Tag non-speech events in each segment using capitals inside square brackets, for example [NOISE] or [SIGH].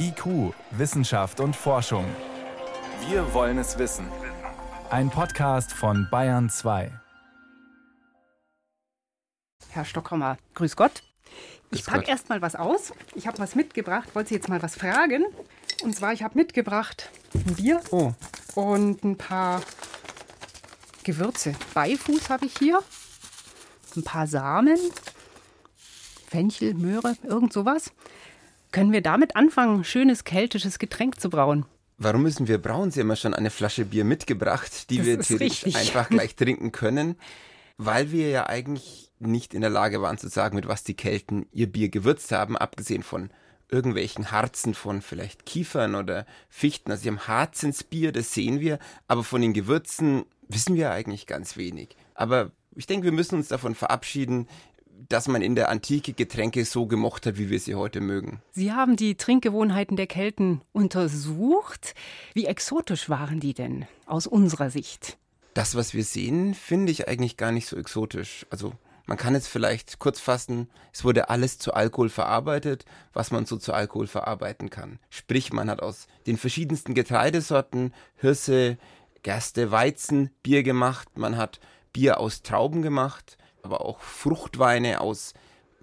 IQ, Wissenschaft und Forschung. Wir wollen es wissen. Ein Podcast von Bayern 2. Herr Stockhammer, grüß Gott. Ich packe erst mal was aus. Ich habe was mitgebracht, wollte Sie jetzt mal was fragen. Und zwar, ich habe mitgebracht ein Bier Oh, und ein paar Gewürze. Beifuß habe ich hier, ein paar Samen, Fenchel, Möhre, irgend sowas. Können wir damit anfangen, ein schönes keltisches Getränk zu brauen? warum müssen wir brauen? Sie haben ja schon eine Flasche Bier mitgebracht, die Das wir theoretisch richtig. einfach gleich trinken können, weil wir ja eigentlich nicht in der Lage waren zu sagen, mit was die Kelten ihr Bier gewürzt haben, abgesehen von irgendwelchen Harzen von vielleicht Kiefern oder Fichten. Also sie haben Harz ins Bier, das sehen wir, aber von den Gewürzen wissen wir eigentlich ganz wenig. Aber ich denke, wir müssen uns davon verabschieden, dass man in der Antike Getränke so gemocht hat, wie wir sie heute mögen. Sie haben die Trinkgewohnheiten der Kelten untersucht. Wie exotisch waren die denn aus unserer Sicht? Das, was wir sehen, finde ich eigentlich gar nicht so exotisch. Also man kann es vielleicht kurz fassen, es wurde alles zu Alkohol verarbeitet, was man so zu Alkohol verarbeiten kann. Sprich, man hat aus den verschiedensten Getreidesorten, Hirse, Gerste, Weizen, Bier gemacht, man hat Bier aus Trauben gemacht, aber auch Fruchtweine aus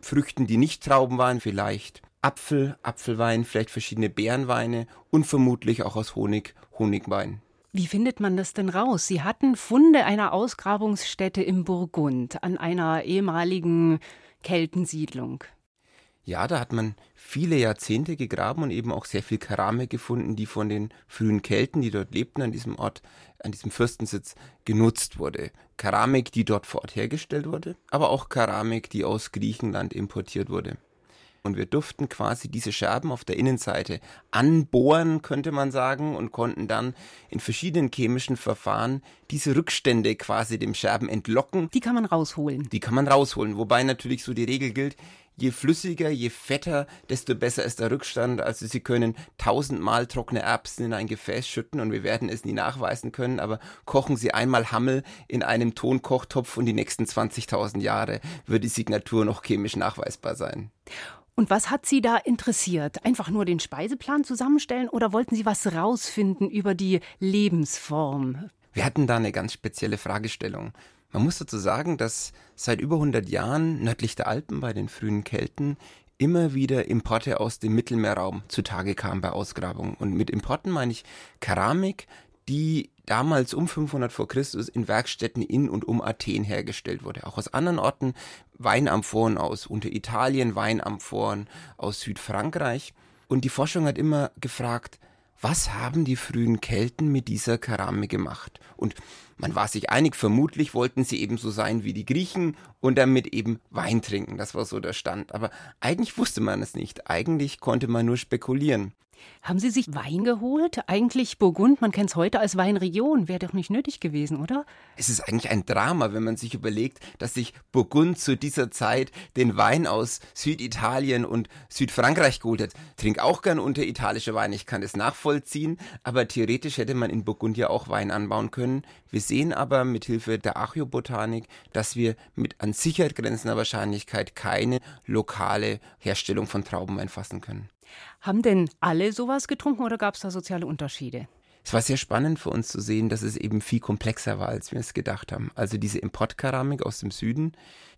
Früchten, die nicht Trauben waren, vielleicht Apfel, Apfelwein, vielleicht verschiedene Beerenweine und vermutlich auch aus Honig, Honigwein. Wie findet man das denn raus? Sie hatten Funde einer Ausgrabungsstätte im Burgund an einer ehemaligen Keltensiedlung. Ja, da hat man viele Jahrzehnte gegraben und eben auch sehr viel Keramik gefunden, die von den frühen Kelten, die dort lebten, an diesem Ort, an diesem Fürstensitz genutzt wurde. Keramik, die dort vor Ort hergestellt wurde, aber auch Keramik, die aus Griechenland importiert wurde. Und wir durften quasi diese Scherben auf der Innenseite anbohren, könnte man sagen, und konnten dann in verschiedenen chemischen Verfahren diese Rückstände quasi dem Scherben entlocken Die kann man rausholen. die kann man rausholen. Wobei natürlich so die Regel gilt, je flüssiger, je fetter, desto besser ist der Rückstand. Also Sie können tausendmal trockene Erbsen in ein Gefäß schütten und wir werden es nie nachweisen können, aber kochen Sie einmal Hammel in einem Tonkochtopf und die nächsten 20.000 Jahre wird die Signatur noch chemisch nachweisbar sein. Und was hat Sie da interessiert? Einfach nur den Speiseplan zusammenstellen oder wollten Sie was rausfinden über die Lebensform? Wir hatten da eine ganz spezielle Fragestellung. Man muss dazu sagen, dass seit über 100 Jahren nördlich der Alpen bei den frühen Kelten immer wieder Importe aus dem Mittelmeerraum zutage kamen bei Ausgrabungen. Und mit Importen meine ich Keramik, die damals um 500 vor Christus in Werkstätten in und um Athen hergestellt wurde. Auch aus anderen Orten Weinamphoren aus Unteritalien, Weinamphoren aus Südfrankreich. Und die Forschung hat immer gefragt, was haben die frühen Kelten mit dieser Keramik gemacht? Und man war sich einig, vermutlich wollten sie ebenso sein wie die Griechen und damit eben Wein trinken. Das war so der Stand. Aber eigentlich wusste man es nicht. Eigentlich konnte man nur spekulieren. Haben Sie sich Wein geholt? Eigentlich Burgund, man kennt es heute als Weinregion, wäre doch nicht nötig gewesen, oder? Es ist eigentlich ein Drama, wenn man sich überlegt, dass sich Burgund zu dieser Zeit den Wein aus Süditalien und Südfrankreich geholt hat. Trink auch gern unteritalischen Wein, ich kann das nachvollziehen, aber theoretisch hätte man in Burgund ja auch Wein anbauen können. Wir sehen aber mit Hilfe der Archäobotanik, dass wir mit an Sicherheit grenzender Wahrscheinlichkeit keine lokale Herstellung von Traubenwein fassen können. Haben denn alle sowas getrunken oder gab es da soziale Unterschiede? Es war sehr spannend für uns zu sehen, dass es eben viel komplexer war, als wir es gedacht haben. Also diese Importkeramik aus dem Süden,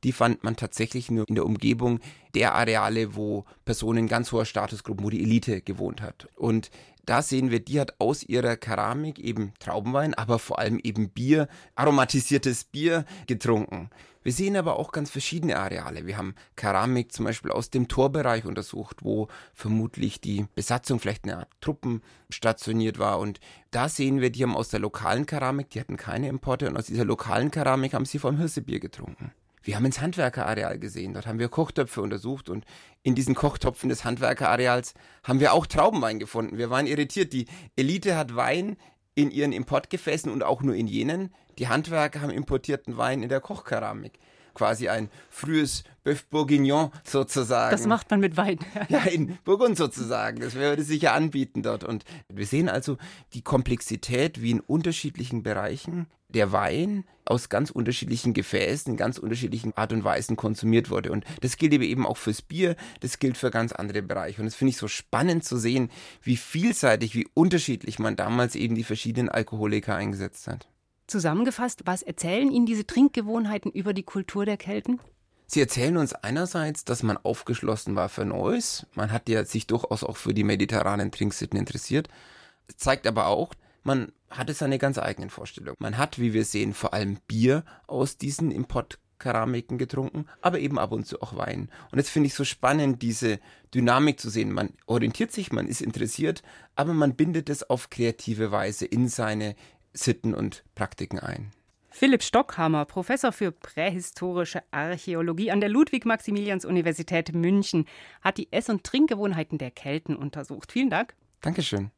die fand man tatsächlich nur in der Umgebung der Areale, wo Personen ganz hoher Statusgruppen, wo die Elite gewohnt hat. Und da sehen wir, die hat aus ihrer Keramik eben Traubenwein, aber vor allem eben Bier, aromatisiertes Bier getrunken. Wir sehen aber auch ganz verschiedene Areale. Wir haben Keramik zum Beispiel aus dem Torbereich untersucht, wo vermutlich die Besatzung vielleicht eine Art Truppen stationiert war. Und da sehen wir, die haben aus der lokalen Keramik, die hatten keine Importe, und aus dieser lokalen Keramik haben sie vom Hirsebier getrunken. Wir haben ins Handwerkerareal gesehen, dort haben wir Kochtöpfe untersucht und in diesen Kochtopfen des Handwerkerareals haben wir auch Traubenwein gefunden. Wir waren irritiert, die Elite hat Wein in ihren Importgefäßen und auch nur in jenen. Die Handwerker haben importierten Wein in der Kochkeramik. Quasi ein frühes Bœuf Bourguignon sozusagen. Das macht man mit Wein. [LAUGHS] Ja, in Burgund sozusagen. Das würde sich ja anbieten dort. Und wir sehen also die Komplexität, wie in unterschiedlichen Bereichen der Wein aus ganz unterschiedlichen Gefäßen, in ganz unterschiedlichen Art und Weisen konsumiert wurde. Und das gilt eben auch fürs Bier, das gilt für ganz andere Bereiche. Und das finde ich so spannend zu sehen, wie vielseitig, wie unterschiedlich man damals eben die verschiedenen Alkoholiker eingesetzt hat. Zusammengefasst, was erzählen Ihnen diese Trinkgewohnheiten über die Kultur der Kelten? Sie erzählen uns einerseits, dass man aufgeschlossen war für Neues. Man hat ja sich durchaus auch für die mediterranen Trinksitten interessiert. Es zeigt aber auch, man hatte seine ganz eigenen Vorstellungen. Man hat, wie wir sehen, vor allem Bier aus diesen Importkeramiken getrunken, aber eben ab und zu auch Wein. Und jetzt finde ich so spannend, diese Dynamik zu sehen. Man orientiert sich, man ist interessiert, aber man bindet es auf kreative Weise in seine Sitten und Praktiken ein. Philipp Stockhammer, Professor für prähistorische Archäologie an der Ludwig-Maximilians-Universität München, hat die Ess- und Trinkgewohnheiten der Kelten untersucht. Vielen Dank. Dankeschön.